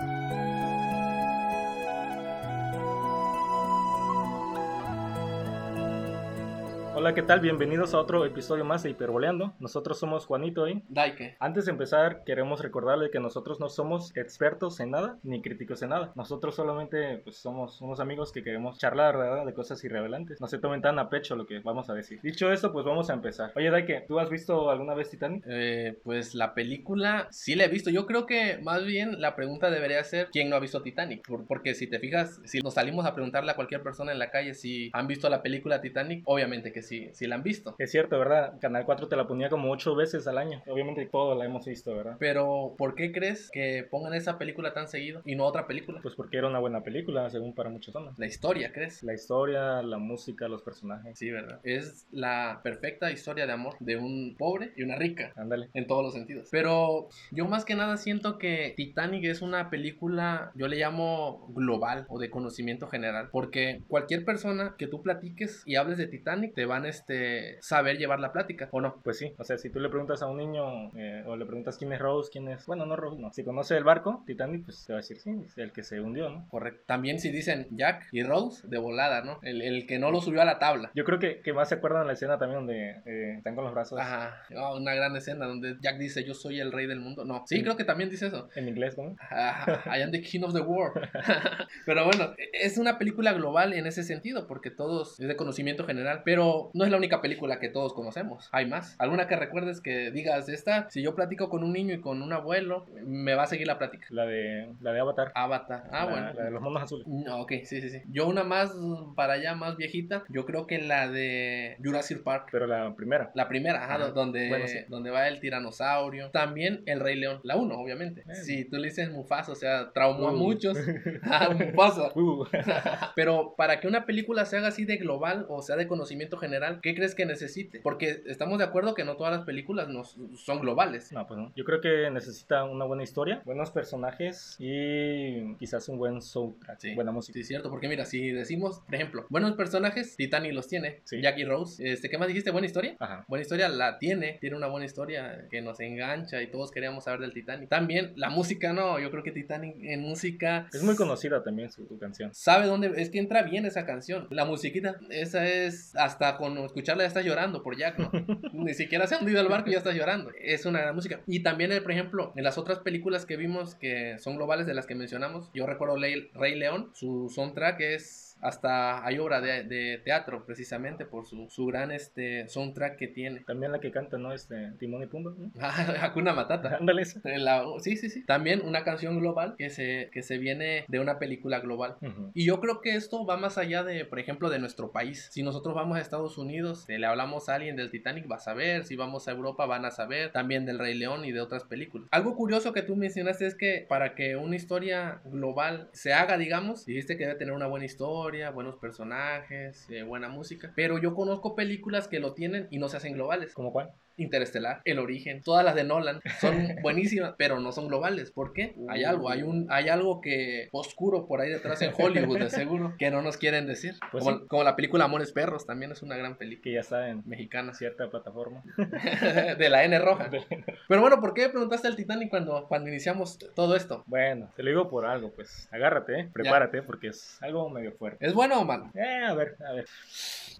う Hola, ¿qué tal? Bienvenidos a otro episodio más de Hiperboleando. Nosotros somos Juanito y Daike. Antes de empezar, queremos recordarle que nosotros no somos expertos en nada ni críticos en nada. Nosotros solamente pues, somos unos amigos que queremos charlar, ¿verdad? De cosas irrelevantes. No se tomen tan a pecho lo que vamos a decir. Dicho esto, pues vamos a empezar. Oye, Daike, ¿tú has visto alguna vez Titanic? Eh, pues la película sí la he visto. Yo creo que más bien la pregunta debería ser ¿quién no ha visto Titanic? Por- porque si te fijas, si nos salimos a preguntarle a cualquier persona en la calle si han visto la película Titanic, obviamente que sí, sí la han visto. Es cierto, ¿verdad? Canal 4 te la ponía como ocho veces al año. Obviamente todo la hemos visto, ¿verdad? Pero ¿por qué crees que pongan esa película tan seguido y no otra película? Pues porque era una buena película, según para muchas zonas. La historia, ¿crees? La historia, la música, los personajes. Sí, ¿verdad? Es la perfecta historia de amor de un pobre y una rica. Ándale. en todos los sentidos. Pero yo más que nada siento que Titanic es una película, yo le llamo global o de conocimiento general, porque cualquier persona que tú platiques y hables de Titanic te van este, saber llevar la plática, ¿o no? Pues sí, o sea, si tú le preguntas a un niño eh, o le preguntas quién es Rose, quién es. Bueno, no Rose, no. Si conoce el barco, Titanic, pues te va a decir sí, es el que se hundió, ¿no? Correcto. También si dicen Jack y Rose, de volada, ¿no? El, el que no lo subió a la tabla. Yo creo que, que más se acuerdan de la escena también donde eh, están con los brazos Ajá, Ah, una gran escena donde Jack dice yo soy el rey del mundo. No, sí, creo que también dice eso. en inglés, ¿no? I am the king of the world. pero bueno, es una película global en ese sentido, porque todos es de conocimiento general. Pero no es la única película que todos conocemos. Hay más. ¿Alguna que recuerdes que digas esta? Si yo platico con un niño y con un abuelo, me va a seguir la plática. La de, la de Avatar. Avatar. Ah, la, bueno. La de los monos azules. No, ok, sí, sí, sí. Yo una más para allá, más viejita. Yo creo que la de Jurassic Park. Pero la primera. La primera, ajá, Ajá. donde, Bueno, sí. donde va el tiranosaurio. También el Rey León, la 1, obviamente. Si tú le dices Mufasa, o sea, traumó a Uh. muchos. Ah, Mufasa. Uh, Pero para que una película se haga así de global o sea de conocimiento general, ¿qué crees que necesite? Porque estamos de acuerdo que no todas las películas nos, son globales. no, pues no. Yo creo que necesita una buena historia, buenos personajes y quizás un buen soundtrack, Sí. buena música. Sí, es cierto, porque mira, si decimos, por ejemplo, buenos personajes, Titanic los tiene, Sí. Jackie Rose, este, ¿qué más dijiste? ¿Buena historia? Ajá. Buena historia la tiene, tiene una buena historia que nos engancha y todos queríamos saber del Titanic. También la música, no, yo creo que Titanic en música Es muy conocida también su, su canción. sabe dónde es que entra bien esa canción. La musiquita, esa es hasta con escucharla ya estás llorando por Jack, ¿no? Ni siquiera se ha hundido el barco y ya estás llorando. Es una gran música. Y también, eh, por ejemplo, en las otras películas que vimos que son globales de las que mencionamos, yo recuerdo Rey León, su soundtrack es hasta hay obra de, de teatro precisamente por su, su gran este soundtrack que tiene. También la que canta, ¿no? Este, Timón y Pumba. ¿no? Hakuna Matata. Ándale esa. La- sí, sí, sí. También una canción global que se, que se viene de una película global. Ujú. Y yo creo que esto va más allá de, por ejemplo, de nuestro país. Si nosotros vamos a Estados Unidos, eh, le hablamos a alguien del Titanic, va a saber. Si vamos a Europa, van a saber. También del Rey León y de otras películas. Algo curioso que tú mencionaste es que para que una historia global se haga, digamos, dijiste que debe tener una buena historia, buenos personajes, eh, buena música. Pero yo conozco películas que lo tienen y no se hacen globales. ¿Cómo cuál? Interestelar, El Origen, todas las de Nolan son buenísimas, pero no son globales. ¿Por qué? Hay algo, hay un, hay algo que oscuro por ahí detrás en Hollywood, de seguro, que no nos quieren decir. Pues como, sí. como la película Amores Perros, también es una gran película Que ya está en mexicana, cierta plataforma. de la N roja. Pero bueno, ¿por qué me preguntaste al Titanic cuando, cuando iniciamos todo esto? Bueno, te lo digo por algo, pues agárrate, ¿eh? prepárate, porque es algo medio fuerte. ¿Es bueno o malo? Eh, a ver, a ver.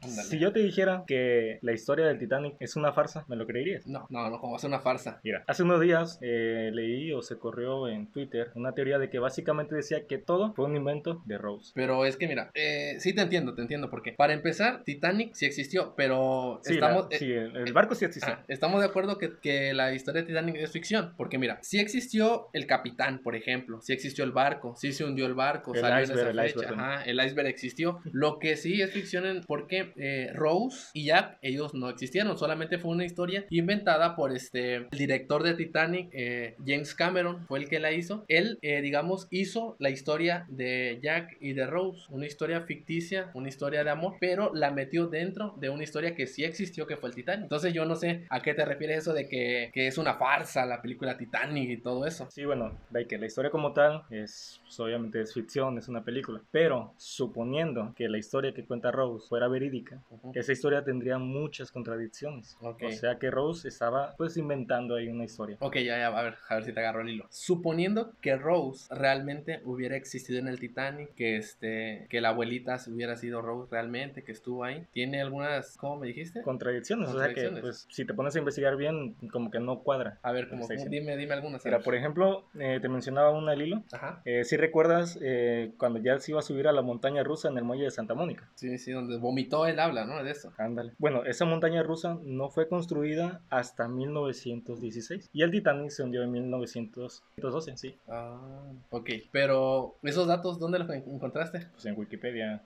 Ándale. Si yo te dijera que la historia del Titanic es una farsa, ¿me lo creerías? No, no, no, como ser una farsa. Mira, hace unos días eh, leí o se corrió en Twitter una teoría de que básicamente decía que todo fue un invento de Rose. Pero es que mira, eh, sí te entiendo, te entiendo porque para empezar, Titanic sí existió, pero Sí, estamos, la- eh, sí, el, el barco sí existió. Ah, estamos de acuerdo que, que la historia de Titanic es ficción. Porque mira, sí existió el capitán, por ejemplo. Sí existió el barco. Sí se hundió el barco. El salió iceberg, en esa el fecha. iceberg, el iceberg existió. Lo que sí es ficción en- porque Rose y Jack, ellos no existieron. Solamente fue una historia inventada por este el director de Titanic, eh, James Cameron, fue el que la hizo. Él, eh, digamos, hizo la historia de Jack y de Rose. Una historia ficticia, una historia de amor, pero la metió dentro de una historia que sí existió, que fue el Titanic. Entonces yo no sé a qué te refieres eso de que, que es una farsa la película Titanic y todo eso. Sí, bueno, de que la historia como tal es, pues, obviamente es ficción, es una película. Pero suponiendo que la historia que cuenta Rose fuera verídica, Ujú. esa historia tendría muchas contradicciones. Ok. O sea que Rose estaba pues inventando ahí una historia. Ok, ya, ya, a ver, a ver si te agarro el hilo. Suponiendo que Rose realmente hubiera existido en el Titanic, que este, que la abuelita hubiera sido Rose realmente, que estuvo ahí, tiene algunas, ¿cómo me dijiste? Contradicciones, o sea que pues si te pones a investigar bien, como que no cuadra. A ver, como, dime, dime algunas. Mira, por ejemplo, eh, te mencionaba una al hilo. Ajá. Eh, si recuerdas eh, cuando ya se iba a subir a la montaña rusa en el muelle de Santa Mónica. Sí, sí, donde vomitó él habla, ¿no? De eso. Ándale. Bueno, esa montaña rusa no fue construida hasta 1916 y el Titanic se hundió en 1912, sí, Ah, ok. Pero, ¿esos datos dónde los en- encontraste? pues en Wikipedia,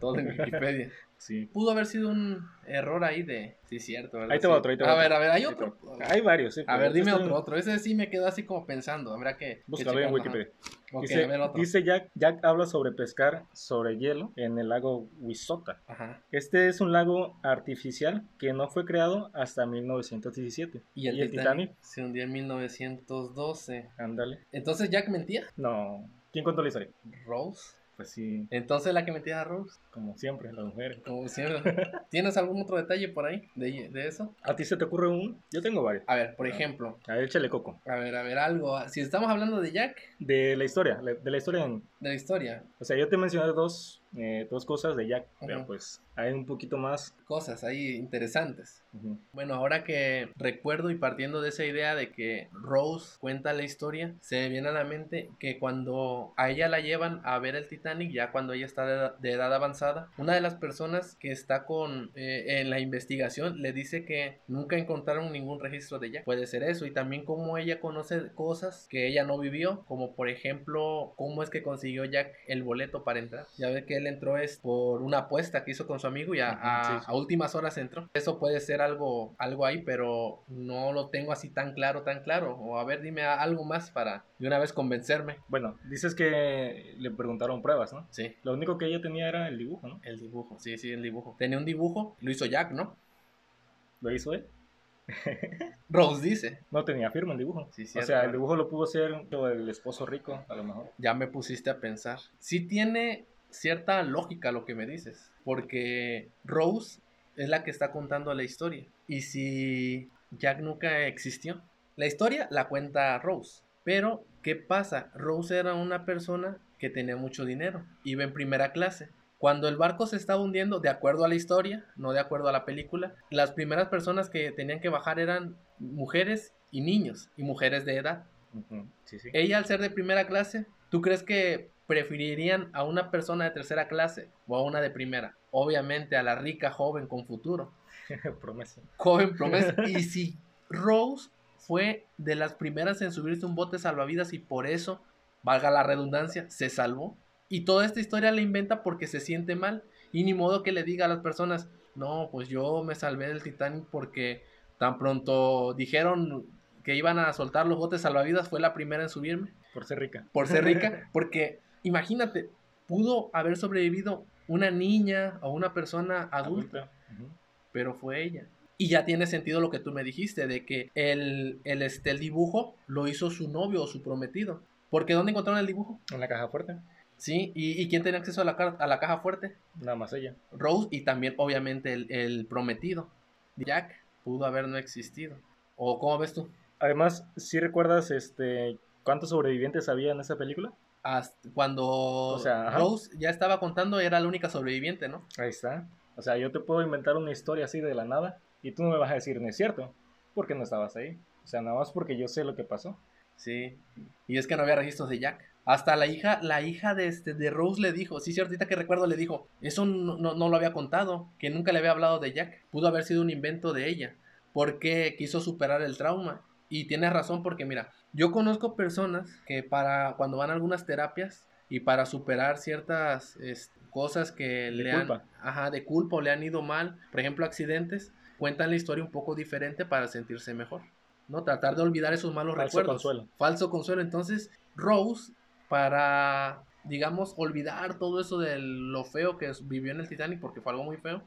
Todos en Wikipedia. sí. Pudo haber sido un error ahí de... Sí, cierto, ¿verdad? Ahí te va Sí. otro, ahí te va A otro. ver, a ver, hay otro. Hay varios, sí. A ver, este dime otro, otro. Ese sí me quedó así como pensando. Habrá que... Búscalo en. Wikipedia. Ok, dice, a ver otro. dice Jack, Jack habla sobre pescar sobre hielo en el lago Wisota. Ajá. Este es un lago artificial que no fue creado hasta 1917. Y el, Titanic, se hundió en 1912. Ándale. Entonces Jack mentía. No. ¿Quién contó la historia? Rose. Pues sí, Entonces la que mentía era Rose. Como siempre, las mujeres. Como siempre. ¿Tienes algún otro detalle por ahí de, de eso? ¿A ti se te ocurre un? Yo tengo varios. A ver, por Ah. ejemplo. A ver, échale coco. A ver, a ver, algo. Si estamos hablando de Jack, De la historia, de la historia en... de la historia, O sea, yo te mencioné dos, eh, dos cosas de Jack, pero Ujú. pues hay un poquito más. cosas ahí interesantes. Bueno, ahora que recuerdo y partiendo de esa idea de que Rose cuenta la historia, se me viene a la mente que cuando a ella la llevan a ver el Titanic, ya cuando ella está de edad, de una de las personas que está con eh, en la investigación le dice que nunca encontraron ningún registro de ella. Puede ser eso y también como ella conoce cosas que ella no vivió, como por ejemplo cómo es que consiguió Jack el boleto para entrar. Ya ve que él entró es por una apuesta que hizo con su amigo y a, a- sí, sí. a últimas horas entró. Eso puede ser algo, algo ahí, pero no lo tengo así tan claro, tan claro. O a ver, dime algo más para de una vez convencerme. Bueno, dices que le preguntaron pruebas, ¿no? Sí, Lo único que ella tenía era el dibujo, ¿no? el dibujo, sí, sí, el dibujo. Tenía un dibujo, lo hizo Jack, ¿no? Lo hizo él. Rose dice. No tenía firma el dibujo. Sí, o cierto. sea, el dibujo lo pudo hacer el esposo rico, a lo mejor. Ya me pusiste a pensar. Sí tiene cierta lógica lo que me dices, porque Rose es la que está contando la historia. Y si Jack nunca existió, la historia la cuenta Rose. Pero, ¿qué pasa? Rose era una persona que tenía mucho dinero, iba en primera clase. Cuando el barco se estaba hundiendo, de acuerdo a la historia, no de acuerdo a la película, las primeras personas que tenían que bajar eran mujeres y niños, y mujeres de edad. Sí, sí. Ella al ser de primera clase, ¿tú crees que preferirían a una persona de tercera clase o a una de primera? Obviamente a la rica joven con futuro. Promesa. Joven promesa. y si Rose fue de las primeras en subirse a un bote salvavidas y por eso, valga la redundancia, se salvó. Y toda esta historia la inventa porque se siente mal. Y ni modo que le diga a las personas, no, pues yo me salvé del Titanic porque tan pronto dijeron que iban a soltar los botes salvavidas, fue la primera en subirme Por ser rica. por ser rica, porque imagínate, pudo haber sobrevivido una niña o una persona adulta, pero fue ella. Y ya tiene sentido lo que tú me dijiste, de que el, el, este, el dibujo lo hizo su novio o su prometido. Porque ¿dónde encontraron el dibujo? En la caja fuerte. Sí, ¿y, y quién tenía acceso a la, a la caja fuerte? Nada más ella. Rose y también obviamente el, el prometido. Jack pudo haber no existido. ¿O cómo ves tú? Además, si recuerdas este cuántos sobrevivientes había en esa película? Hasta cuando sea, ajá. Rose ya estaba contando, era la única sobreviviente, ¿no? Ahí está. O sea, yo te puedo inventar una historia así de la nada y tú no me vas a decir, no es cierto, porque no estabas ahí. O sea, nada más porque yo sé lo que pasó. Sí. Y es que no había registros de Jack. Hasta la hija, la hija de este de Rose le dijo, sí, cierto, ahorita que recuerdo le dijo, eso no, no, no lo había contado, que nunca le había hablado de Jack. Pudo haber sido un invento de ella, porque quiso superar el trauma. Y tienes razón porque mira, yo conozco personas que para cuando van a algunas terapias y para superar ciertas es, cosas que le culpa. han ajá, de culpa o le han ido mal, por ejemplo, accidentes, cuentan la historia un poco diferente para sentirse mejor. ¿no? Tratar de olvidar esos malos Falso recuerdos. consuelo. Falso consuelo. Entonces, Rose, para, digamos, olvidar todo eso de lo feo que vivió en el Titanic, porque fue algo muy feo,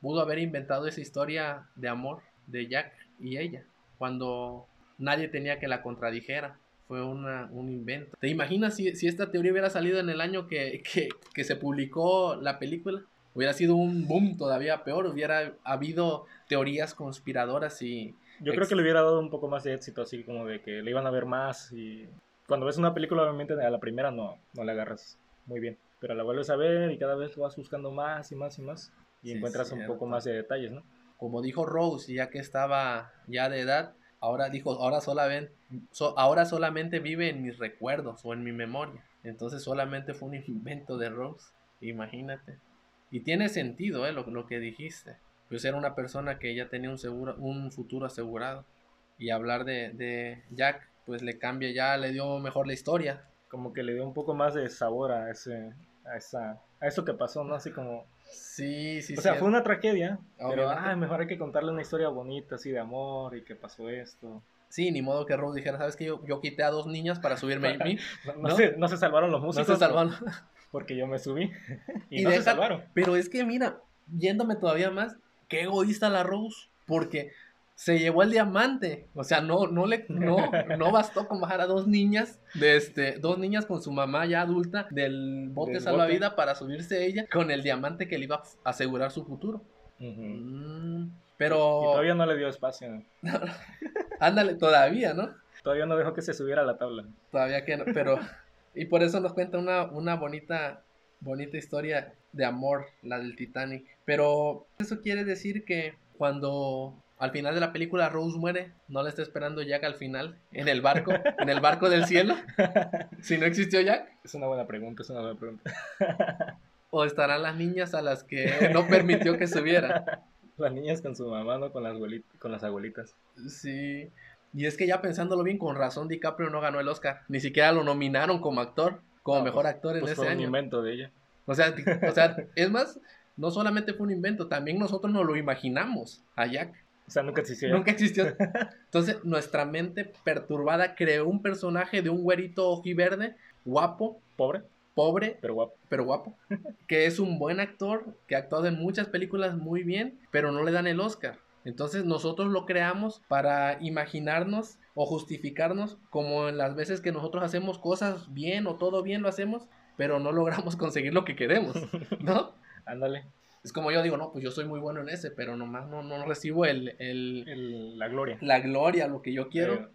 pudo haber inventado esa historia de amor de Jack y ella, cuando nadie tenía que la contradijera. Fue una, un invento. ¿Te imaginas si, si esta teoría hubiera salido en el año que, que, que se publicó la película? Hubiera sido un boom todavía peor, hubiera habido teorías conspiradoras y Yo creo que le hubiera dado un poco más de éxito, así como de que le iban a ver más y cuando ves una película obviamente a la primera no, no le agarras muy bien, pero la vuelves a ver y cada vez vas buscando más y más y más y Sí, encuentras un poco más de detalles, ¿no? Como dijo Rose, ya que estaba ya de edad, ahora dijo, ahora solamente, so- ahora solamente vive en mis recuerdos o en mi memoria. Entonces solamente fue un invento de Rose, imagínate. Y tiene sentido, ¿eh? Lo, lo que dijiste. Pues era una persona que ya tenía un, seguro, un futuro asegurado. Y hablar de, de Jack, pues le cambia ya, le dio mejor la historia. Como que le dio un poco más de sabor a ese a esa a eso que pasó, ¿no? Así como Sí, sí, o sea, sí. fue una tragedia, pero ay, mejor hay que contarle una historia bonita así de amor y que pasó esto. Sí, ni modo que Rose dijera, ¿sabes qué? Yo, yo quité a dos niñas para subirme a mí. No, no ¿No? Se, no se salvaron los No músicos se salvaron. porque yo me subí y, Y no se salvaron. Pero es que mira, yéndome todavía más, qué egoísta la Rose, porque se llevó el diamante, o sea, no, no le, no, no bastó con bajar a dos niñas, de este, dos niñas con su mamá ya adulta del bote Del salvavidas para subirse ella con el diamante que le iba a asegurar su futuro. Mm, Y pero, todavía no le dio espacio. ándale, todavía, ¿no? Todavía no dejó que se subiera a la tabla. Todavía que no, pero, y por eso nos cuenta una, una bonita, bonita historia de amor, la del Titanic. Pero eso quiere decir que cuando al final de la película Rose muere, no le está esperando Jack al final, en el barco, en el barco del cielo, si no existió Jack, Es una buena pregunta, es una buena pregunta. o estarán las niñas a las que no permitió que subiera. Las niñas con su mamá, ¿no? Con las, con las abuelitas. Sí. Y es que ya pensándolo bien, con razón DiCaprio no ganó el Oscar. Ni siquiera lo nominaron como actor, como No, mejor pues- actor en Pues ese fue un año. invento de ella. O sea, o sea, es más, no solamente fue un invento, también nosotros nos lo imaginamos a Jack. O sea, nunca existió. Nunca existió. Entonces, nuestra mente perturbada creó un personaje de un güerito ojiverde, guapo, Pobre, pobre, pero guapo. pero guapo, que es un buen actor, que ha actuado en muchas películas muy bien, pero no le dan el Oscar. Entonces nosotros lo creamos para imaginarnos o justificarnos como en las veces que nosotros hacemos cosas bien o todo bien lo hacemos, pero no logramos conseguir lo que queremos, ¿no? Ándale. Es como yo digo, no, pues yo soy muy bueno en ese, pero nomás no, no recibo el, el- El- la gloria. la gloria, lo que yo quiero. Eh.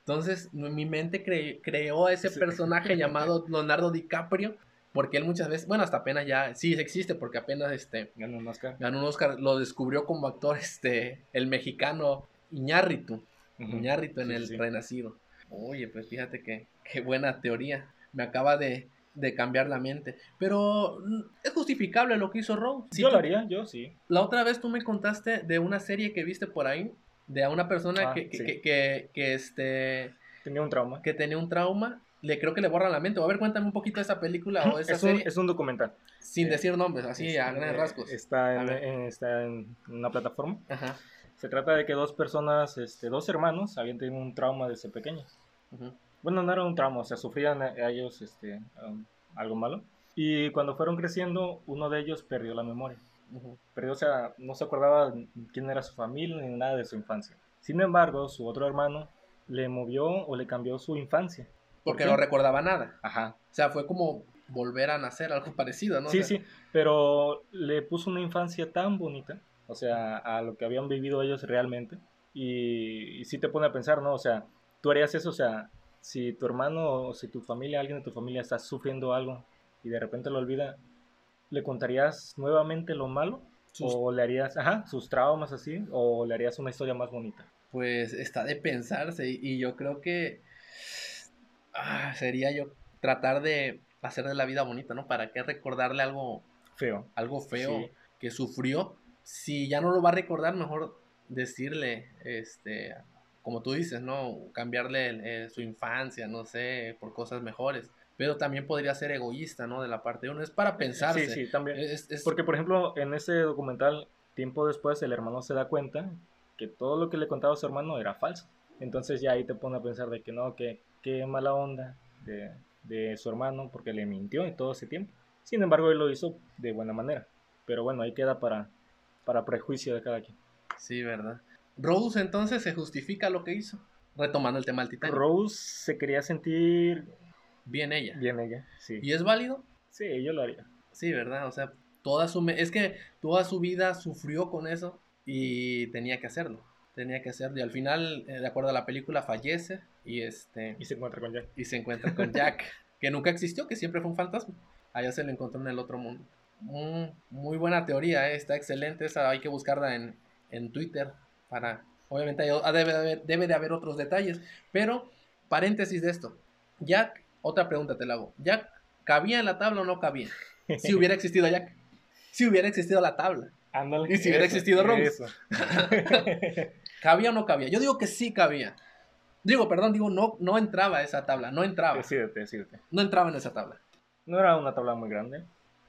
Entonces, mi mente cre- creó a ese Sí. personaje llamado Leonardo DiCaprio, porque él muchas veces, bueno, hasta apenas ya, sí existe, porque apenas este, Ganó un Oscar. ganó un Oscar, lo descubrió como actor este, el mexicano Iñárritu. Iñárritu en Sí, el sí. Renacido. Oye, pues fíjate que qué buena teoría, me acaba de, de cambiar la mente, pero mm, es justificable lo que hizo Rose. Si yo tú- lo haría, yo sí. la otra vez tú me contaste de una serie que viste por ahí, de a una persona Ah, que, sí. que, que- que, este, Tenía un trauma. que tenía un trauma, le creo que le borra la mente. A ver, cuéntame un poquito de esa película o esa Es un, serie es un documental. sin eh, decir nombres, así Es- a grandes eh, rasgos. Está, en, en- está en una plataforma. Ajá. Se trata de que dos personas, este, dos hermanos, habían tenido un trauma desde pequeños. Bueno, no era un trauma, o sea, sufrían a- a ellos este, um, algo malo. Y cuando fueron creciendo, uno de ellos perdió la memoria. Perdió, o sea, no se acordaba quién era su familia ni nada de su infancia. Sin embargo, su otro hermano le movió o le cambió su infancia. ¿Por Porque no recordaba nada. Ajá. O sea, fue como volver a nacer, algo parecido, ¿no? O Sí, sea, sí, pero le puso una infancia tan bonita, o sea, a lo que habían vivido ellos realmente. Y, y sí te pone a pensar, ¿no? O sea, tú harías eso, o sea, si tu hermano o si tu familia, alguien de tu familia está sufriendo algo y de repente lo olvida, ¿le contarías nuevamente lo malo? Sus- ¿O le harías, ajá, sus traumas así? ¿O le harías una historia más bonita? Pues está de pensarse y, yo creo que ah, sería yo tratar de hacer de la vida bonita, ¿no? ¿Para qué recordarle algo Feo. algo feo Sí. que sufrió, si ya no lo va a recordar, mejor decirle, este, como tú dices, ¿no? Cambiarle eh, su infancia, no sé, por cosas mejores. Pero también podría ser egoísta, ¿no? De la parte de uno. Es para pensarse. Sí, sí, también. Es- es- Porque, por ejemplo, en ese documental, tiempo después, el hermano se da cuenta que todo lo que le contaba a su hermano era falso. Entonces ya ahí te pone a pensar de que no, que qué mala onda de, de su hermano porque le mintió en todo ese tiempo. Sin embargo, él lo hizo de buena manera. Pero bueno, ahí queda para, para prejuicio de cada quien. Sí, ¿verdad? Rose entonces se justifica lo que hizo. Retomando el tema del Titanic. Rose se quería sentir Bien ella. bien ella, sí. ¿Y es válido? Sí, yo lo haría. Sí, ¿verdad? O sea, toda su... Es que toda su vida sufrió con eso y tenía que hacerlo. tenía que hacer. Y al final, eh, de acuerdo a la película, fallece y este Y se encuentra con Jack. y se encuentra con Jack, que nunca existió, que siempre fue un fantasma. Allá se lo encontró en el otro mundo. Mm, muy buena teoría, eh, está excelente. Esa hay que buscarla en, en Twitter para. Obviamente hay debe, de haber, debe de haber otros detalles. Pero, paréntesis de esto. Jack, otra pregunta te la hago. ¿Jack cabía en la tabla o no cabía? Si hubiera existido Jack. Si hubiera existido la tabla. Ándale. ¿Y si hubiera existido Rose? ¿Cabía o no cabía? Yo digo que sí cabía. Digo, perdón, digo, no, no entraba a esa tabla. No entraba. decídete, decídete. No entraba en esa tabla. No era una tabla muy grande.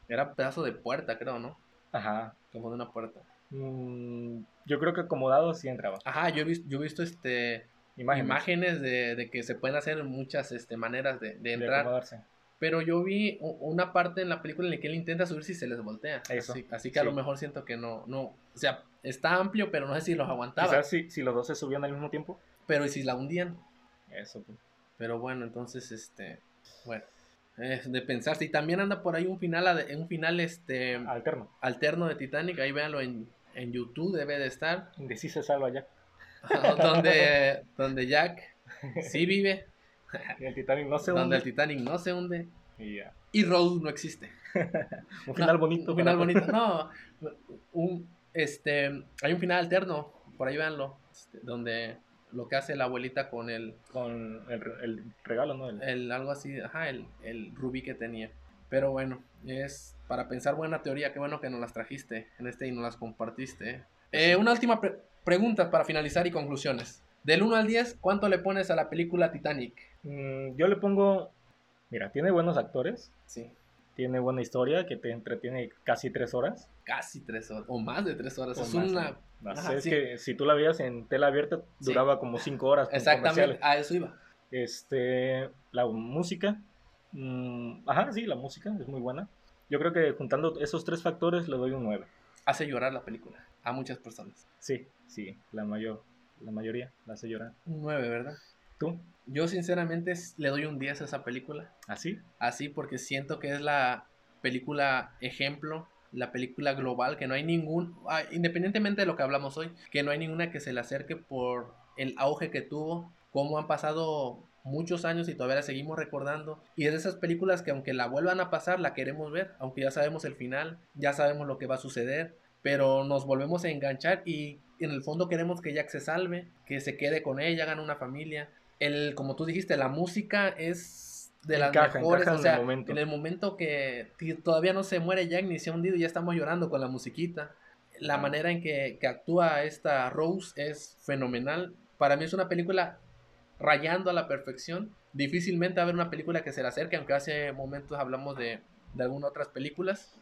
Era pedazo de puerta, creo, ¿no? Ajá. Como de una puerta. Mm, yo creo que acomodado sí entraba. Ajá, yo he visto, yo he visto este, Imágenes. imágenes, de, de que se pueden hacer muchas este, maneras de, de de entrar. acomodarse. pero yo vi una parte en la película en la que él intenta subir si se les voltea. Eso, Así, así que a sí. lo mejor siento que no, no. O sea, está amplio, pero no sé si los aguantaba. Quizás si, si los dos se subían al mismo tiempo. Pero ¿y si la hundían? Eso. pues. Pero bueno, entonces, este. Bueno. Es de pensarse. Y también anda por ahí un final, un final este Alterno. alterno de Titanic. Ahí véanlo en, en YouTube, debe de estar. De sí se salva Jack. donde, donde Jack sí vive. Y el Titanic no se donde hunde. el Titanic no se hunde. Y ya. Y Rose no existe. Un final No, bonito. Un final para- bonito. No. Un, este, hay un final alterno. Por ahí véanlo. este, donde lo que hace la abuelita con el, Con el, el regalo, ¿no? El- el algo así, ajá, el, el rubí que tenía. Pero bueno, es para pensar buena teoría. Qué bueno que nos las trajiste en este y nos las compartiste. Eh, una última pre- pregunta para finalizar y conclusiones. Del 1 al 10, ¿cuánto le pones a la película Titanic? Mm, yo le pongo. Mira, tiene buenos actores. Sí, Tiene buena historia que te entretiene casi tres horas. casi 3 horas, o más de 3 horas. O es más, una... Ajá, es sí. que si tú la veías en tela abierta, Sí. duraba como cinco horas. Exactamente, a eso iba. Este, la música. mm, ajá, sí, la música es muy buena. Yo creo que juntando esos tres factores le doy un 9. Hace llorar la película a muchas personas. Sí, sí, la mayor, la mayoría la hace llorar. Un 9, ¿verdad? ¿Tú? Yo sinceramente le doy un 10 a esa película. ¿Así? Así porque siento que es la película ejemplo, la película global, que no hay ningún, ah, independientemente de lo que hablamos hoy, que no hay ninguna que se le acerque por el auge que tuvo, cómo han pasado muchos años y todavía la seguimos recordando. Y es de esas películas que aunque la vuelvan a pasar, la queremos ver, aunque ya sabemos el final, ya sabemos lo que va a suceder, pero nos volvemos a enganchar y en el fondo queremos que Jack se salve, que se quede con ella, hagan una familia. El, como tú dijiste, la música es de las Encaja, mejores, encaja o en el sea, momento. en el momento que todavía no se muere Jack ni se ha hundido ya estamos llorando con la musiquita. La manera en que, que actúa esta Rose es fenomenal. Para mí es una película rayando a la perfección. Difícilmente va a haber una película que se le acerque, aunque hace momentos hablamos de, de algunas otras películas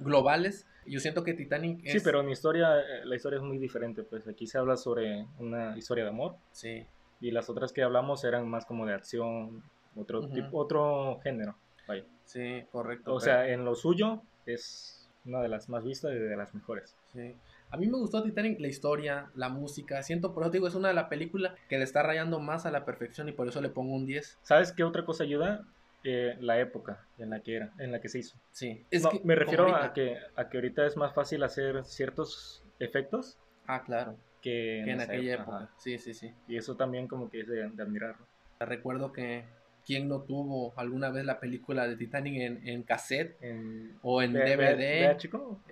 Globales. Yo siento que Titanic es... Sí, pero mi historia, eh, la historia es muy diferente. Pues aquí se habla sobre una historia de amor Sí, y las otras que hablamos eran más como de acción, otro, tipo, otro género. vaya. sí, correcto. O pero- sea, en lo suyo es una de las más vistas y de las mejores. Sí. A mí me gustó Titanic, la historia, la música. Siento, por eso digo, es una de las películas que le está rayando más a la perfección y por eso le pongo un 10. ¿Sabes qué otra cosa ayuda? Eh, la época en la que era, en la que se hizo. Sí. No, que, me refiero a que, a que ahorita es más fácil hacer ciertos efectos Ah, claro. que, Que en aquella época. Sí, sí, sí. Y eso también como que es de, de admirarlo. Recuerdo que quién no tuvo alguna vez la película de Titanic en, en cassette En o en V- DVD.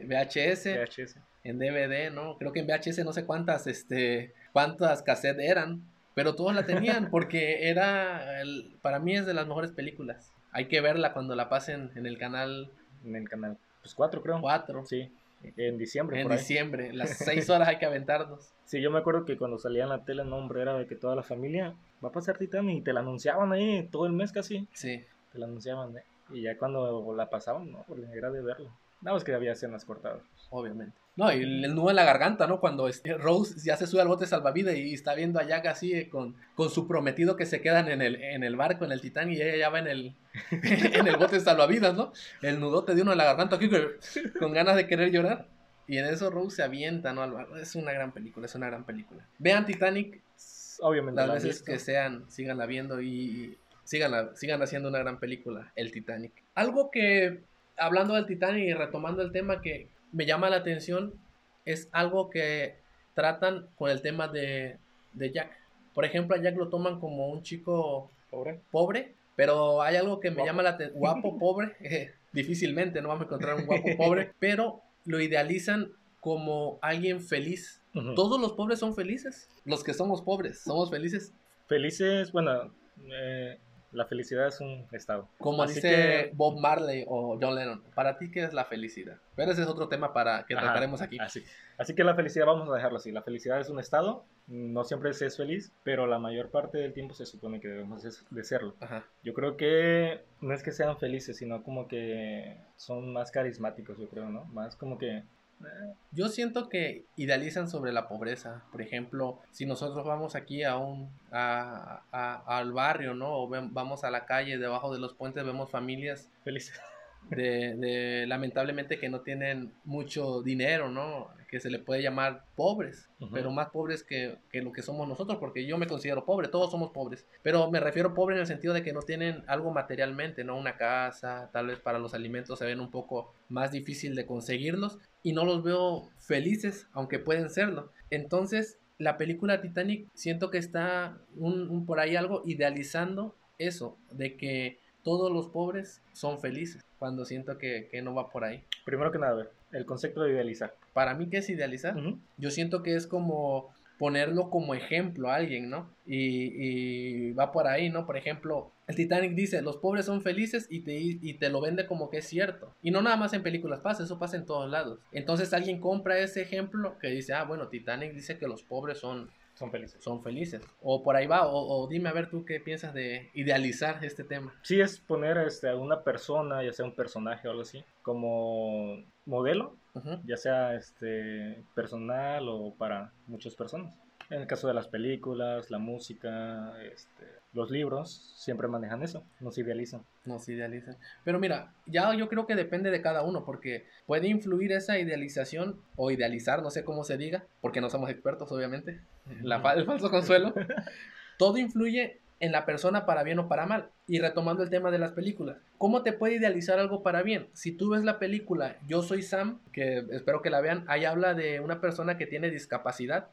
VHS, VHS. en DVD, ¿no? Creo que en VHS no sé cuántas, este, cuántas cassettes eran, pero todos la tenían porque era, el- para mí es de las mejores películas. Hay que verla cuando la pasen en el canal En el canal. Pues cuatro creo. 4 Sí. En diciembre. en por ahí. diciembre. Las 6 horas hay que aventarnos. Sí, yo me acuerdo que cuando salía en la tele, no, hombre, era de que toda la familia va a pasar Titanic y te la anunciaban ahí todo el mes casi. Sí, Te la anunciaban, ¿eh? Y ya cuando la pasaban, no, porque era de verla. Nada más que había escenas cortadas. obviamente. No, y el nudo en la garganta, ¿no? Cuando este, Rose ya se sube al bote salvavidas y está viendo a Jack así eh, con, con su prometido que se quedan en el, en el barco, en el Titanic, y ella ya va en el, en el bote salvavidas, ¿no? El nudote de uno en la garganta aquí con ganas de querer llorar. Y en eso Rose se avienta, ¿no? al barco. Es una gran película, es una gran película. Vean Titanic, Obviamente. las la veces que sean, síganla viendo y, y síganla, sigan haciendo una gran película, el Titanic. Algo que, hablando del Titanic y retomando el tema que me llama la atención, es algo que tratan con el tema de, de Jack. Por ejemplo, a Jack lo toman como un chico Pobre. pobre, pero hay algo que me Guapo. llama la atención. Guapo, pobre, eh, difícilmente no vamos a encontrar un guapo pobre, pero lo idealizan como alguien feliz. Todos los pobres son felices. Los que somos pobres, somos felices. Felices, bueno, eh, la felicidad es un estado. Como Así dice que- Bob Marley o John Lennon, para ti, ¿qué es la felicidad? Pero ese es otro tema para que Ajá, trataremos aquí. Así. así que la felicidad, vamos a dejarlo así. La felicidad es un estado, no siempre se es feliz, pero la mayor parte del tiempo se supone que debemos de- serlo. Ajá. Yo creo que no es que sean felices, sino como que son más carismáticos, yo creo, ¿no? Más como que... Yo siento que idealizan sobre la pobreza. Por ejemplo, si nosotros vamos aquí a un a, al barrio, ¿no? O vamos a la calle, debajo de los puentes vemos familias felices. De, de, lamentablemente que no tienen mucho dinero, ¿no? Que se le puede llamar pobres, pero más pobres que, que lo que somos nosotros, porque yo me considero pobre, todos somos pobres, pero me refiero pobre en el sentido de que no tienen algo materialmente, ¿no? Una casa, tal vez para los alimentos se ven un poco más difícil de conseguirlos y no los veo felices, aunque pueden serlo. Entonces, la película Titanic siento que está un, un por ahí algo idealizando eso, de que todos los pobres son felices, cuando siento que, que no va por ahí. Primero que nada, a ver, el concepto de idealizar. Para mí, ¿qué es idealizar? Yo siento que es como ponerlo como ejemplo a alguien, ¿no? Y, y va por ahí, ¿no? Por ejemplo, el Titanic dice, los pobres son felices y te, y te lo vende como que es cierto. Y no nada más en películas pasa, eso pasa en todos lados. Entonces alguien compra ese ejemplo que dice, ah, bueno, Titanic dice que los pobres son, Son felices. son felices. O por ahí va, o, o dime a ver tú qué piensas de idealizar este tema. Sí es poner este, a una persona, ya sea un personaje o algo así, como modelo, ya sea este, personal o para muchas personas. En el caso de las películas, la música, este, los libros, siempre manejan eso, nos idealizan. Nos idealizan. Pero mira, ya yo creo que depende de cada uno, porque puede influir esa idealización o idealizar, no sé cómo se diga, porque no somos expertos, obviamente. La, el falso consuelo. Todo influye en la persona para bien o para mal. Y retomando el tema de las películas, ¿cómo te puede idealizar algo para bien? Si tú ves la película Yo soy Sam, que espero que la vean, ahí habla de una persona que tiene discapacidad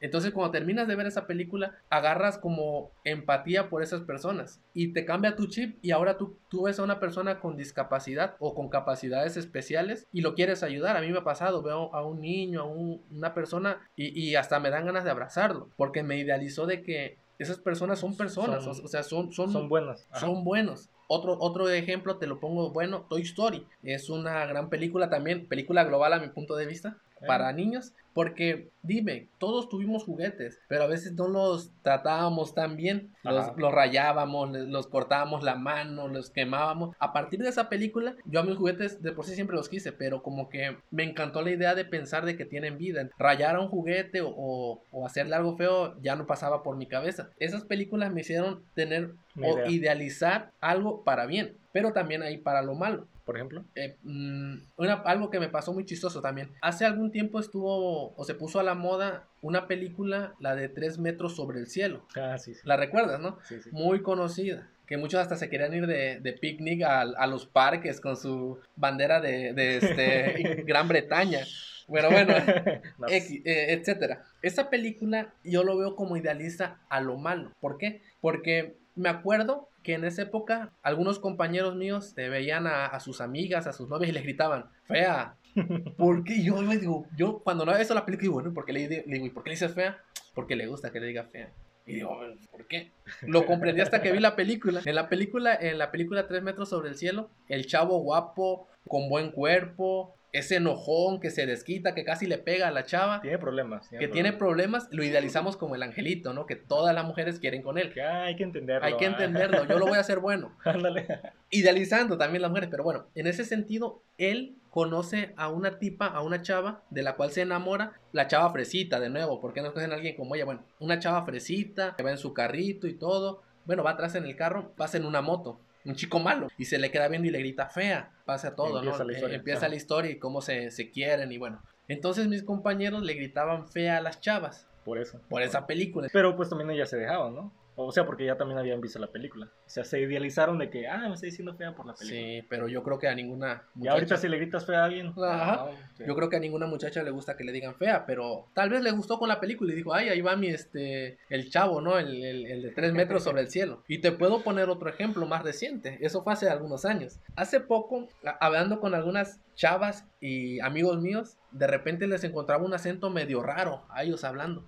entonces, cuando terminas de ver esa película, agarras como empatía por esas personas y te cambia tu chip y ahora tú, tú ves a una persona con discapacidad o con capacidades especiales y lo quieres ayudar. A mí me ha pasado, veo a un niño, a un- una persona y, y hasta me dan ganas de abrazarlo porque me idealizó de que esas personas son personas, Son- o, sea, son, son, Son buenas. Ajá. son buenos. Otro, otro ejemplo te lo pongo bueno, Toy Story. Es una gran película también, película global a mi punto de vista, Eh. para niños. Porque dime, todos tuvimos juguetes, pero a veces no los tratábamos tan bien. Los, los rayábamos, les- los cortábamos la mano, los quemábamos. A partir de esa película, yo a mis juguetes de por sí siempre los quise, pero como que me encantó la idea de pensar de que tienen vida. Rayar a un juguete o, o- o hacerle algo feo ya no pasaba por mi cabeza. Esas películas me hicieron tener o idea. idealizar algo para bien, pero también hay para lo malo. Por ejemplo. Eh, mm, una- algo que me pasó muy chistoso también. Hace algún tiempo estuvo o se puso a la moda una película, la de 3 metros sobre el cielo. Ah, sí, sí. La recuerdas, ¿no? sí, sí. Muy conocida. Que muchos hasta se querían ir de, de picnic a, a los parques con su bandera de, de este, Gran Bretaña. Bueno, bueno, No, X, eh, etcétera. Esa película yo lo veo como idealiza a lo malo. ¿Por qué? Porque me acuerdo que en esa época algunos compañeros míos te veían a, a sus amigas, a sus novias y les gritaban, fea. ¿Por qué? Yo me digo, yo cuando no había visto la película digo, bueno, ¿por qué le, le digo, ¿y por qué le dices fea? Porque le gusta que le diga fea. Y digo, ¿por qué? Lo comprendí hasta que vi la película. En la película, en la película Tres metros sobre el cielo, el chavo guapo, con buen cuerpo, ese enojón que se desquita, que casi le pega a la chava, Tiene problemas. que tiene problemas, lo idealizamos como el angelito, ¿no? Que todas las mujeres quieren con él. Que hay que entenderlo. Hay que ah. entenderlo, yo lo voy a hacer bueno. Ándale. Idealizando también las mujeres, pero bueno, en ese sentido, él conoce a una tipa, a una chava, de la cual se enamora, la chava fresita, de nuevo, ¿por qué no escogen a alguien como ella? Bueno, una chava fresita, que va en su carrito y todo, bueno, va atrás en el carro, pasa en una moto, un chico malo, y se le queda viendo y le grita fea, pasa todo, Empieza ¿no? la historia. Empieza la historia y cómo se, se quieren y bueno. Entonces mis compañeros le gritaban fea a las chavas Por eso. por esa película. Pero pues también ellas se dejaban, ¿no? O sea, porque ya también habían visto la película. O sea, se idealizaron de que, ah, me está diciendo fea por la película. Sí, pero yo creo que a ninguna Y ahorita si le gritas fea a alguien. Ajá. ah, ok. Yo creo que a ninguna muchacha le gusta que le digan fea, pero tal vez le gustó con la película y dijo, ay, ahí va mi, este, el chavo, ¿no? El, el- el de tres metros sobre el cielo. Y te puedo poner otro ejemplo más reciente. Eso fue hace algunos años. Hace poco, hablando con algunas chavas y amigos míos, de repente les encontraba un acento medio raro a ellos hablando.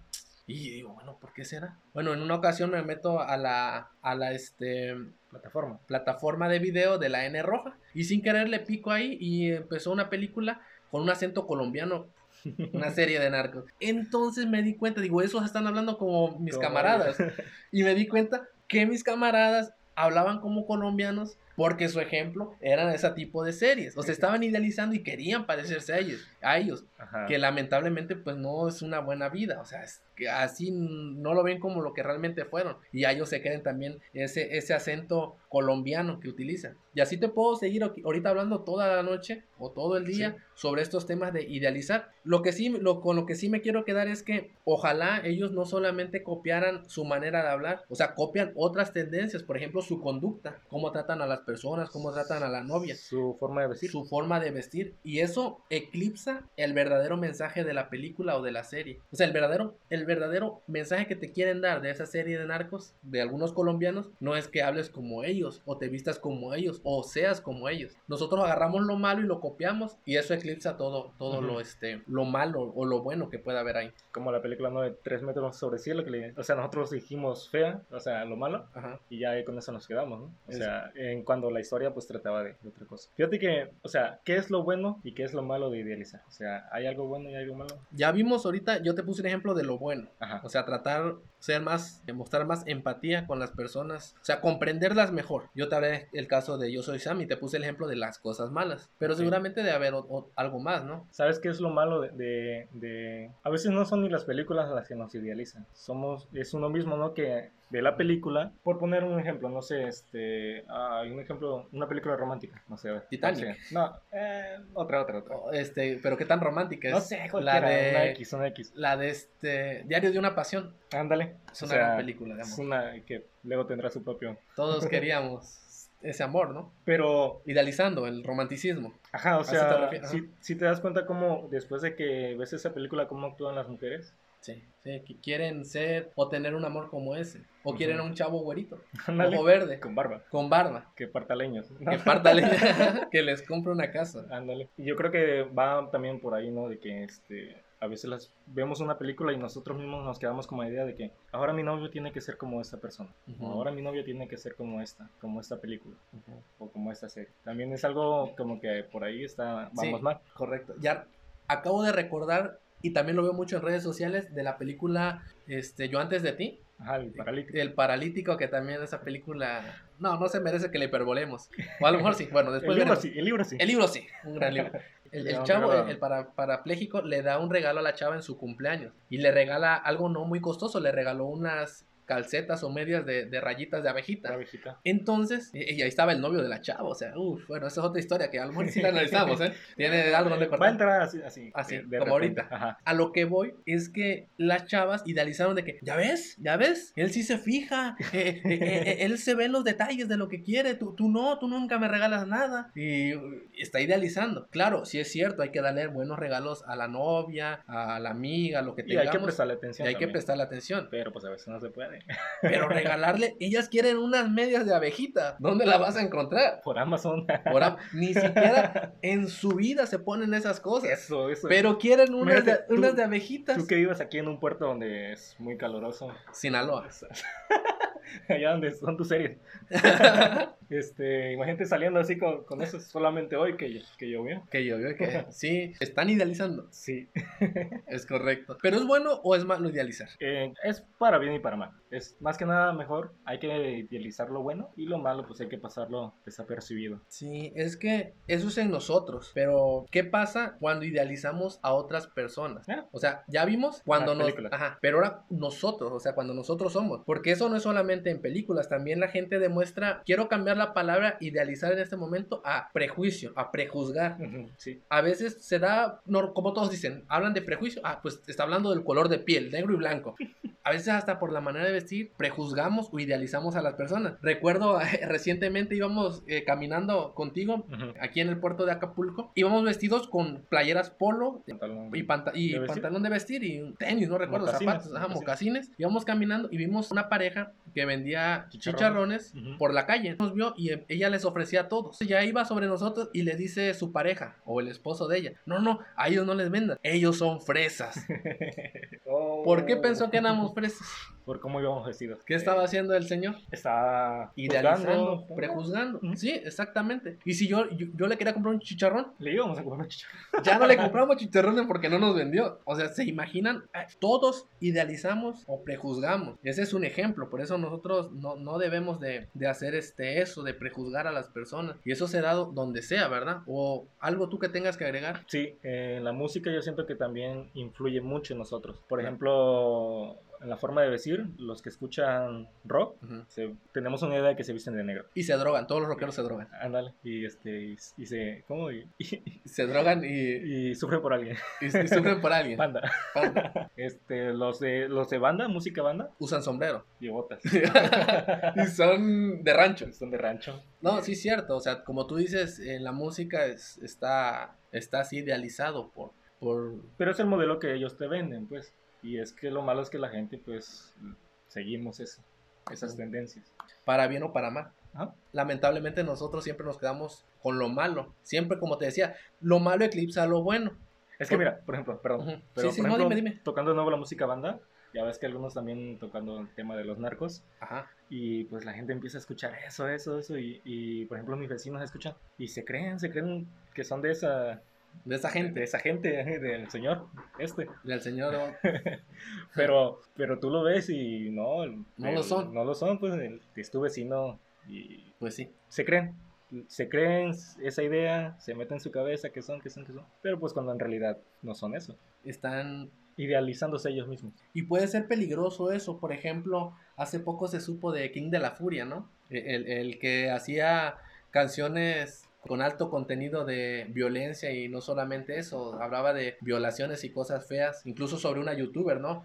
Y digo, bueno, ¿por qué será? Bueno, en una ocasión me meto a la, a la, este, Plataforma. plataforma de video de la N roja. Y sin querer le pico ahí y empezó una película con un acento colombiano. Una serie de narcos. Entonces me di cuenta, digo, esos están hablando como mis camaradas. Y me di cuenta que mis camaradas hablaban como colombianos porque su ejemplo eran ese tipo de series. O sea, estaban idealizando y querían parecerse a ellos. A ellos Ajá. que lamentablemente pues no es una buena vida, o sea, es que así no lo ven como lo que realmente fueron y a ellos se queden también ese, ese acento colombiano que utilizan. Y así te puedo seguir ahorita hablando toda la noche o todo el día Sí. sobre estos temas de idealizar. Lo que sí, lo, con lo que sí me quiero quedar es que ojalá ellos no solamente copiaran su manera de hablar, o sea, copian otras tendencias, por ejemplo, su conducta, cómo tratan a las personas, cómo tratan a la novia Su forma de vestir. su forma de vestir y eso eclipsa el verdadero mensaje de la película o de la serie. O sea, el verdadero el verdadero mensaje que te quieren dar de esa serie de narcos de algunos colombianos no es que hables como ellos o te vistas como ellos o seas como ellos. Nosotros agarramos lo malo y lo copiamos y eso eclipsa todo todo Ujú. lo este lo malo o lo bueno que pueda haber ahí. Como la película no de 3 metros sobre el cielo. Que le- o sea, nosotros dijimos fea, o sea, lo malo. Ajá. Y ya con eso nos quedamos, ¿no? O Es- sea, en cuando la historia pues trataba de, de otra cosa. Fíjate que, o sea, ¿qué es lo bueno y qué es lo malo de idealizar? O sea, ¿hay algo bueno y algo malo? Ya vimos ahorita, yo te puse un ejemplo de lo bueno. Ajá. O sea, tratar, ser más, mostrar más empatía con las personas. O sea, comprenderlas mejor. Yo te hablé el caso de Yo Soy Sam y te puse el ejemplo de las cosas malas. Pero Ok. seguramente debe haber o- o- algo más, ¿no? ¿Sabes qué es lo malo de, de, de- A veces no son ni las películas las que nos idealizan. Somos... Es uno mismo, ¿no? Que ve la película. Por poner un ejemplo, no sé, este... Hay un ejemplo, una película romántica. No sé. Titanic. No, eh, otra, otra, otra. O, Este, pero qué tan romántica es. No sé, la cualquiera, de una X, una X. la de este Diario de una pasión. Ándale. Es O una sea, gran película de Es una que luego tendrá su propio... Todos queríamos ese amor, ¿no? Pero Idealizando el romanticismo. Ajá, o ¿A eso te sea, si, si te das cuenta cómo después de que ves esa película, cómo actúan las mujeres. Sí, sí, que quieren ser o tener un amor como ese. O quieren a un chavo güerito, Ándale, ojo verde, con barba, con barba. que parta leños. Que parta leña, que les compre una casa. Ándale. Y yo creo que va también por ahí, ¿no? De que este, a veces las, vemos una película y nosotros mismos nos quedamos con la idea de que ahora mi novio tiene que ser como esta persona. O ahora mi novio tiene que ser como esta, como esta película. O como esta serie. También es algo como que por ahí está, vamos Sí. mal. Correcto. Ya acabo de recordar, y también lo veo mucho en redes sociales, de la película este, Yo antes de ti, Ajá, el paralítico. El Paralítico, que también esa película, no, no se merece que le hiperbolemos. O a lo mejor sí, bueno, después El libro veremos. sí, el libro sí. El libro sí, un gran libro. El, chavo, el, el para, parapléjico, le da un regalo a la chava en su cumpleaños. Y le regala algo no muy costoso, le regaló unas calcetas o medias de, de rayitas de abejita. abejita. Entonces, y, y ahí estaba el novio de la chava, o sea, uff, bueno, esa es otra historia que a lo mejor sí la analizamos, ¿eh? Tiene algo donde Va a cortar. entrar así, así. Así, de- de como repente. ahorita. Ajá. A lo que voy es que las chavas idealizaron de que, ya ves, ya ves, él sí se fija, eh, eh, eh, eh, él se ve los detalles de lo que quiere, tú, tú no, tú nunca me regalas nada. Y está idealizando. Claro, sí es cierto, hay que darle buenos regalos a la novia, a la amiga, lo que Y tengamos. hay que prestarle y atención. hay que prestarle atención. Pero pues a veces no se puede. Pero regalarle, ellas quieren unas medias de abejita. ¿Dónde la vas a encontrar? Por Amazon. Ni siquiera en su vida se ponen esas cosas. Eso, eso. Pero quieren unas de, tú- unas de abejitas. Tú que vives aquí en un puerto donde es muy caluroso. Sinaloa. Allá donde son tus series. Este, imagínate saliendo así con, con eso solamente hoy que, que llovió. que yo veo que sí, están idealizando. Sí. Es correcto. Pero es bueno o es malo idealizar. Eh, es para bien y para mal. Es más que nada mejor. Hay que idealizar lo bueno y lo malo pues hay que pasarlo desapercibido. Sí, es que eso es en nosotros. Pero, ¿qué pasa cuando idealizamos a otras personas? Ah. O sea, ya vimos cuando Las nos. películas. Ajá, pero ahora nosotros, o sea, cuando nosotros somos. Porque eso no es solamente en películas, también la gente demuestra. Quiero cambiar la palabra idealizar en este momento a prejuicio, a prejuzgar. Sí. A veces se da, no, como todos dicen, hablan de prejuicio. Ah, pues está hablando del color de piel, negro y blanco. a veces hasta por la manera de vestir, prejuzgamos o idealizamos a las personas. Recuerdo recientemente íbamos eh, caminando contigo aquí en el puerto de Acapulco. Íbamos vestidos con playeras polo Pantalón. y, panta- y ¿De vestir? pantalón de vestir y tenis, no recuerdo, Mocasines, zapatos, ajá, mocasines. mocasines. Íbamos caminando y vimos una pareja que vendía Chicharrones. por la calle. Nos vio y eh, ella les ofrecía a todos. Ya iba sobre nosotros y le dice su pareja o el esposo de ella, no, no, a ellos no les vendan, ellos son fresas. Oh. ¿Por qué pensó que éramos fresas? Por cómo íbamos vestidos. ¿Qué estaba haciendo el señor? Estaba Idealizando, juzgando. prejuzgando. Ujú. Sí, exactamente. Y si yo, yo, yo le quería comprar un chicharrón, Le íbamos a comprar un chicharrón. ya no le compramos chicharrones porque no nos vendió. O sea, se imaginan, Eh, todos idealizamos o prejuzgamos. Ese es un ejemplo, por eso nosotros no, no debemos de, de hacer este eso, de prejuzgar a las personas. Y eso se da do- donde sea, ¿verdad? O algo tú que tengas que agregar. Sí, eh, la música yo siento que también influye mucho en nosotros. Por Claro. ejemplo, en la forma de vestir, los que escuchan rock, se- tenemos una idea de que se visten de negro. Y se drogan, todos los rockeros se drogan. Ándale. Y este, y, y se, ¿cómo? Y, y, Se drogan y, y sufren por alguien. y- sufren por alguien. Banda. Panda. Este, los de, los de banda, música banda, Usan sombrero. y botas. y son de rancho. Son de rancho. No, sí es cierto, o sea, como tú dices, en la música es- está, está así idealizado por, por... Pero es el modelo que ellos te venden, pues. Y es que lo malo es que la gente, pues, seguimos eso, esas tendencias. para bien o para mal. Ajá. Lamentablemente nosotros siempre nos quedamos con lo malo. Siempre, como te decía, lo malo eclipsa lo bueno. Es que Por- mira, por ejemplo, perdón, pero Sí, sí, por no, dime, dime. tocando de nuevo la música banda, ya ves que algunos también tocando el tema de los narcos, Ajá. y pues la gente empieza a escuchar eso, eso, eso, y, y, por ejemplo mis vecinos escuchan, y se creen, se creen que son de esa, De esa de gente, esa gente, del señor, este, del Señor. pero, pero tú lo ves y no, el- No lo son. no lo son, pues el- es tu vecino, y Pues sí. se creen, se creen esa idea, se meten en su cabeza que son, que son, que son, pero pues cuando en realidad no son eso, Están... idealizándose ellos mismos. Y puede ser peligroso eso. Por ejemplo, hace poco se supo de King de la Furia, ¿no? E, El, el que hacía canciones con alto contenido de violencia y no solamente eso, hablaba de violaciones y cosas feas, incluso sobre una youtuber, ¿no?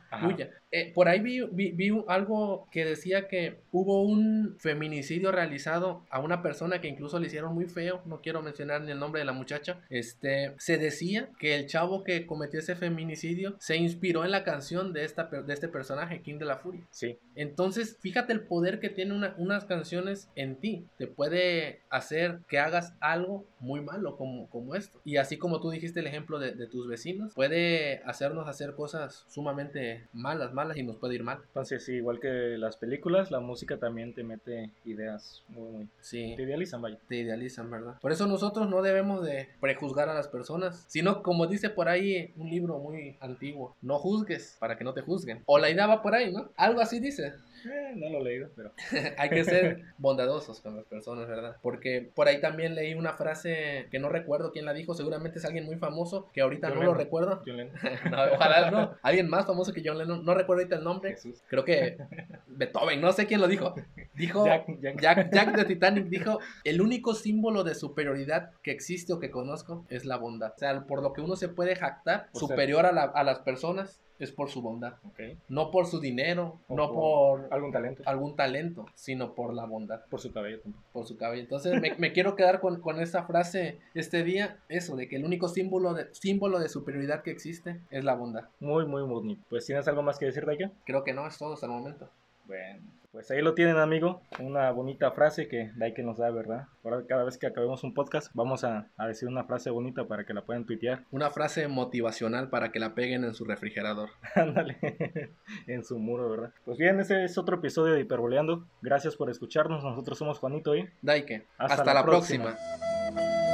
Eh, por ahí vi, vi- vi algo que decía que hubo un feminicidio realizado a una persona que incluso le hicieron muy feo, no quiero mencionar ni el nombre de la muchacha, este, se decía que el chavo que cometió ese feminicidio se inspiró en la canción de, esta, de este personaje, King de la Furia. Sí, Entonces, fíjate el poder que tienen una- unas canciones en ti. Te puede hacer que hagas algo muy malo como, como esto. Y así como tú dijiste el ejemplo de, de tus vecinos, puede hacernos hacer cosas sumamente malas, malas y nos puede ir mal. entonces sí, igual que las películas, la música también te mete ideas muy, muy... Sí. Te idealizan, vaya. te idealizan, ¿verdad? Por eso nosotros no debemos de prejuzgar a las personas, sino como dice por ahí un libro muy antiguo, no juzgues para que no te juzguen. O la idea va por ahí, ¿no? Algo así dice. Eh, no lo he leído, pero... Hay que ser bondadosos con las personas, ¿verdad? Porque por ahí también leí una frase que no recuerdo quién la dijo, seguramente es alguien muy famoso, que ahorita John no lo recuerdo. John Lennon. No, ojalá no. Alguien más famoso que John Lennon, no recuerdo ahorita el nombre. Jesús. Creo que Beethoven, no sé quién lo dijo. Dijo Jack, Jack. Jack, Jack de Titanic dijo, el único símbolo de superioridad que existe o que conozco es la bondad. O sea, por lo que uno se puede jactar, superior a, la- a las personas, es por su bondad. No por su dinero, O no por Algún talento. algún talento, sino por la bondad, Por su cabello también. por su cabello. Entonces me, me quiero quedar con, con esa frase este día, eso, de que el único símbolo de, símbolo de superioridad que existe es la bondad. Muy, muy bonito. Pues, ¿tienes algo más que decir, Daika? Creo que no es todo hasta el momento. Bueno, pues ahí lo tienen, amigo. Una bonita frase que Daike nos da, ¿verdad? Ahora, cada vez que acabemos un podcast, vamos a, a decir una frase bonita para que la puedan tuitear. Una frase motivacional para que la peguen en su refrigerador. Ándale, en su muro, ¿verdad? Pues bien, ese es otro episodio de Hiperboleando. Gracias por escucharnos. Nosotros somos Juanito y Daike, Hasta hasta, la la próxima. próxima.